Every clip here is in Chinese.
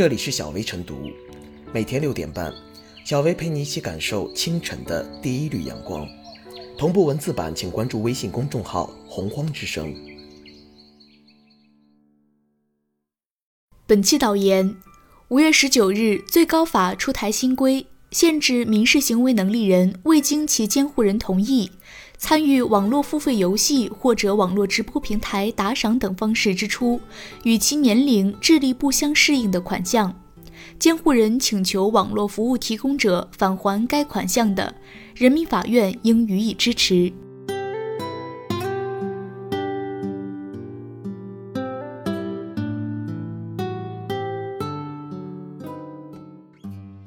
这里是小薇晨读，每天六点半，小薇陪你一起感受清晨的第一缕阳光。同步文字版，请关注微信公众号“洪荒之声”。本期导言：五月十九日，最高法出台新规，限制民事行为能力人未经其监护人同意。参与网络付费游戏或者网络直播平台打赏等方式支出与其年龄、智力不相适应的款项，监护人请求网络服务提供者返还该款项的，人民法院应予以支持。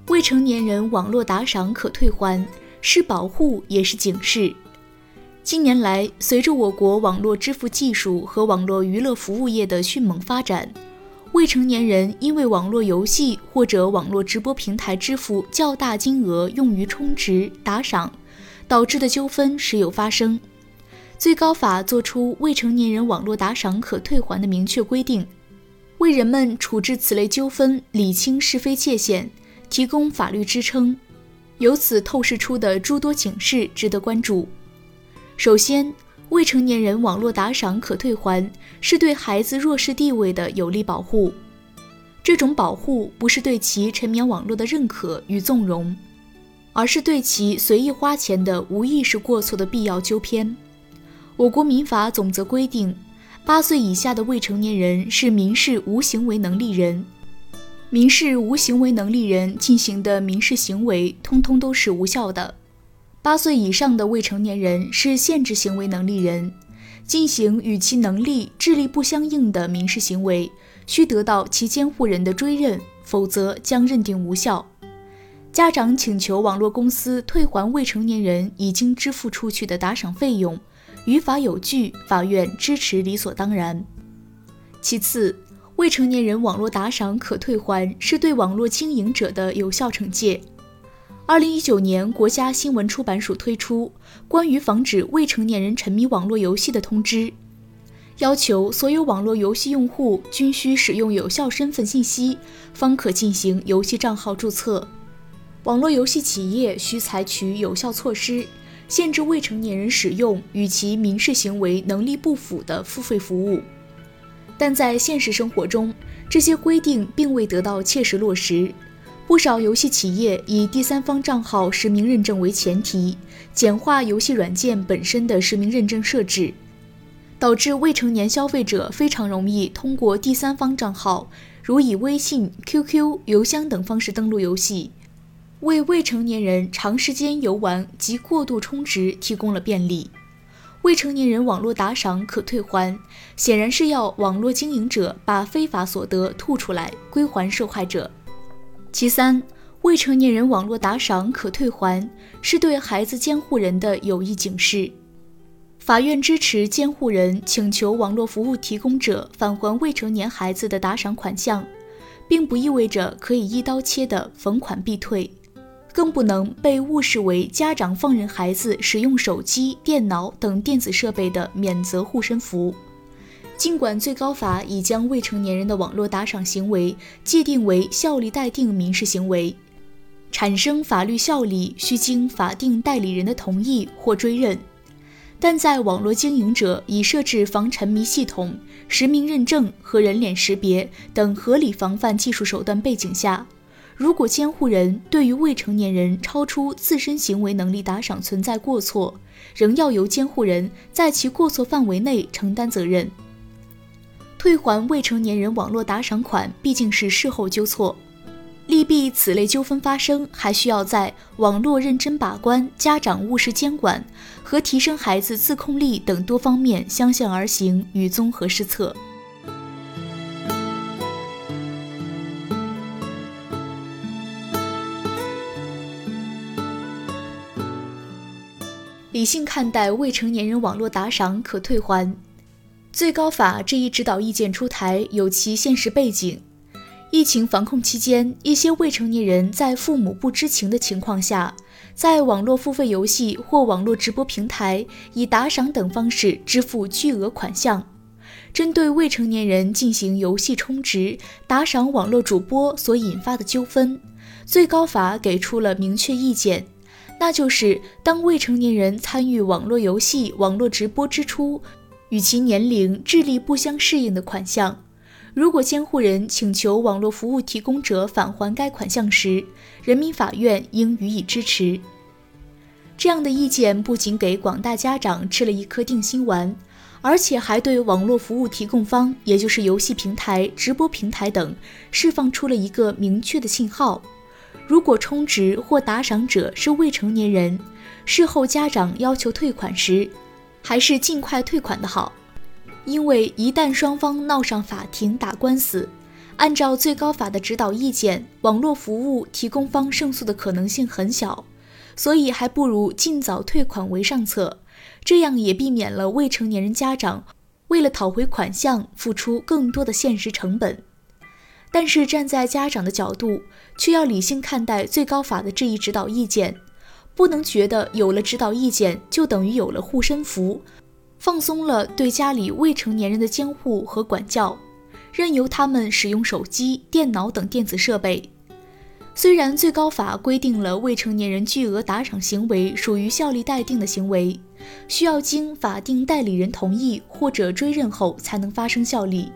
未成年人网络打赏可退还，是保护也是警示。近年来，随着我国网络支付技术和网络娱乐服务业的迅猛发展，未成年人因为网络游戏或者网络直播平台支付较大金额用于充值、打赏，导致的纠纷时有发生。最高法作出未成年人网络打赏可退还的明确规定，为人们处置此类纠纷理清是非界限，提供法律支撑。由此透视出的诸多警示值得关注。首先，未成年人网络打赏可退还，是对孩子弱势地位的有力保护。这种保护不是对其沉湎网络的认可与纵容，而是对其随意花钱的无意识过错的必要纠偏。我国民法总则规定，八岁以下的未成年人是民事无行为能力人，民事无行为能力人进行的民事行为，通通都是无效的。八岁以上的未成年人是限制行为能力人，进行与其能力、智力不相应的民事行为，需得到其监护人的追认，否则将认定无效。家长请求网络公司退还未成年人已经支付出去的打赏费用，于法有据，法院支持理所当然。其次，未成年人网络打赏可退还，是对网络经营者的有效惩戒。二零一九年，国家新闻出版署推出关于防止未成年人沉迷网络游戏的通知，要求所有网络游戏用户均需使用有效身份信息，方可进行游戏账号注册。网络游戏企业需采取有效措施，限制未成年人使用与其民事行为能力不符的付费服务。但在现实生活中，这些规定并未得到切实落实。不少游戏企业以第三方账号实名认证为前提，简化游戏软件本身的实名认证设置，导致未成年消费者非常容易通过第三方账号，如以微信、QQ、邮箱等方式登录游戏，为未成年人长时间游玩及过度充值提供了便利。未成年人网络打赏可退还，显然是要网络经营者把非法所得吐出来归还受害者。其三，未成年人网络打赏可退还，是对孩子监护人的有益警示。法院支持监护人请求网络服务提供者返还未成年孩子的打赏款项，并不意味着可以一刀切的逢款必退，更不能被误视为家长放任孩子使用手机、电脑等电子设备的免责护身符。尽管最高法已将未成年人的网络打赏行为界定为效力待定民事行为，产生法律效力需经法定代理人的同意或追认，但在网络经营者已设置防沉迷系统、实名认证和人脸识别等合理防范技术手段背景下，如果监护人对于未成年人超出自身行为能力打赏存在过错，仍要由监护人在其过错范围内承担责任。退还未成年人网络打赏款毕竟是事后纠错，利弊此类纠纷发生，还需要在网络认真把关、家长务实监管和提升孩子自控力等多方面相向而行与综合施策。理性看待未成年人网络打赏可退还。最高法这一指导意见出台有其现实背景。疫情防控期间，一些未成年人在父母不知情的情况下，在网络付费游戏或网络直播平台以打赏等方式支付巨额款项，针对未成年人进行游戏充值、打赏网络主播所引发的纠纷，最高法给出了明确意见，那就是当未成年人参与网络游戏、网络直播支出与其年龄、智力不相适应的款项，如果监护人请求网络服务提供者返还该款项时，人民法院应予以支持。这样的意见不仅给广大家长吃了一颗定心丸。而且还对网络服务提供方，也就是游戏平台、直播平台等，释放出了一个明确的信号：如果充值或打赏者是未成年人，事后家长要求退款时，还是尽快退款的好。因为一旦双方闹上法庭打官司，按照最高法的指导意见，网络服务提供方胜诉的可能性很小，所以还不如尽早退款为上策。这样也避免了未成年人家长为了讨回款项付出更多的现实成本。但是站在家长的角度，却要理性看待最高法的这一指导意见，不能觉得有了指导意见就等于有了护身符，放松了对家里未成年人的监护和管教，任由他们使用手机、电脑等电子设备。虽然最高法规定了未成年人巨额打赏行为属于效力待定的行为，需要经法定代理人同意或者追认后才能发生效力。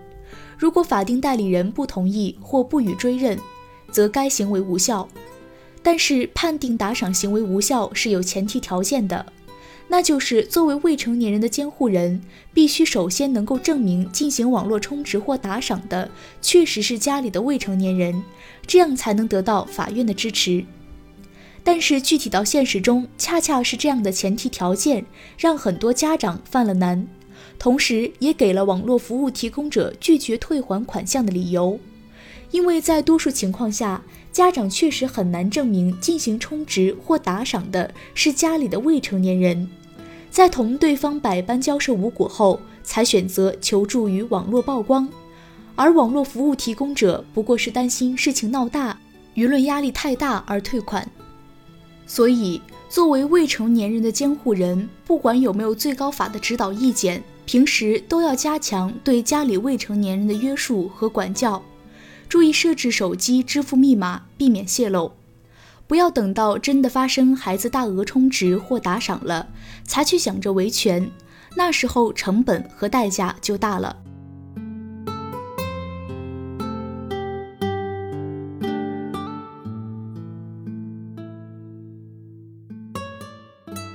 如果法定代理人不同意或不予追认，则该行为无效。但是判定打赏行为无效是有前提条件的。那就是作为未成年人的监护人，必须首先能够证明进行网络充值或打赏的确实是家里的未成年人，这样才能得到法院的支持。但是具体到现实中，恰恰是这样的前提条件让很多家长犯了难，同时也给了网络服务提供者拒绝退还款项的理由，因为在多数情况下。家长确实很难证明进行充值或打赏的是家里的未成年人，在同对方百般交涉无果后，才选择求助于网络曝光，而网络服务提供者不过是担心事情闹大，舆论压力太大而退款。所以，作为未成年人的监护人，不管有没有最高法的指导意见，平时都要加强对家里未成年人的约束和管教。注意设置手机支付密码，避免泄露。不要等到真的发生孩子大额充值或打赏了，才去想着维权，那时候成本和代价就大了。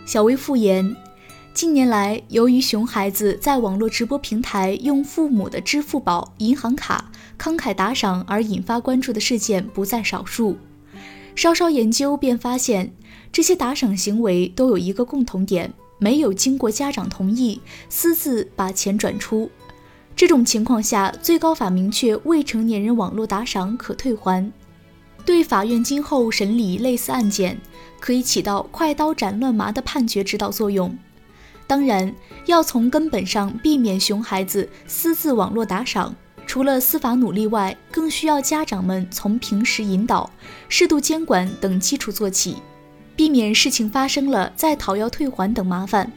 小薇复言。近年来，由于熊孩子在网络直播平台用父母的支付宝、银行卡慷慨打赏而引发关注的事件不在少数。稍稍研究便发现，这些打赏行为都有一个共同点：没有经过家长同意，私自把钱转出。这种情况下，最高法明确未成年人网络打赏可退还，对法院今后审理类似案件可以起到快刀斩乱麻的判决指导作用。当然，要从根本上避免熊孩子私自网络打赏，除了司法努力外更需要家长们从平时引导适度监管等基础做起避免事情发生了再讨要退还等麻烦。